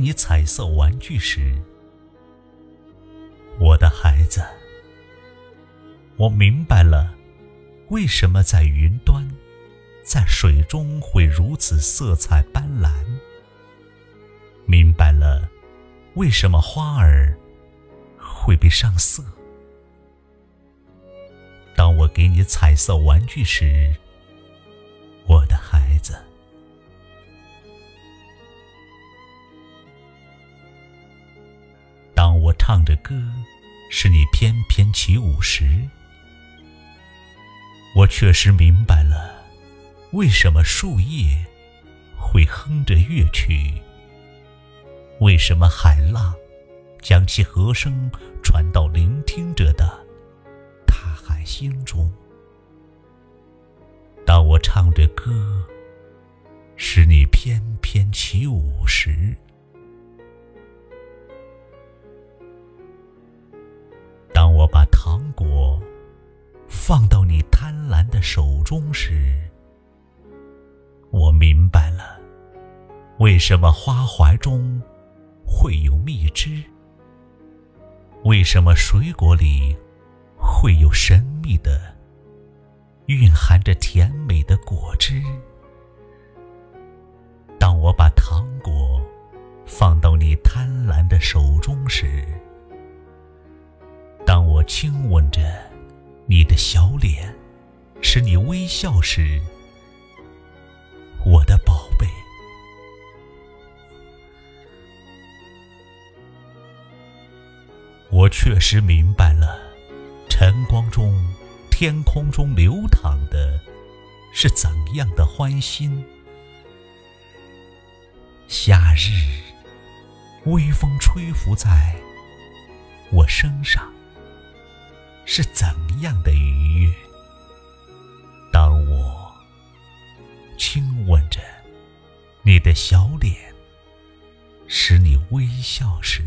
你彩色玩具时，我的孩子，我明白了，为什么在云端，在水中会如此色彩斑斓。明白了，为什么花儿会被上色。当我给你彩色玩具时，唱着歌，使你翩翩起舞时，我确实明白了，为什么树叶会哼着乐曲，为什么海浪将其和声传到聆听者的大海心中。当我唱着歌，使你翩翩起放到你贪婪的手中时，我明白了为什么花怀中会有蜜汁，为什么水果里会有神秘的、蕴含着甜美的果汁。当我把糖果放到你贪婪的手中时，当我亲吻着你的小脸，是你微笑时，我的宝贝，我确实明白了，晨光中、天空中流淌的是怎样的欢欣。夏日，微风吹拂在我身上。是怎样的愉悦？当我亲吻着你的小脸，使你微笑时。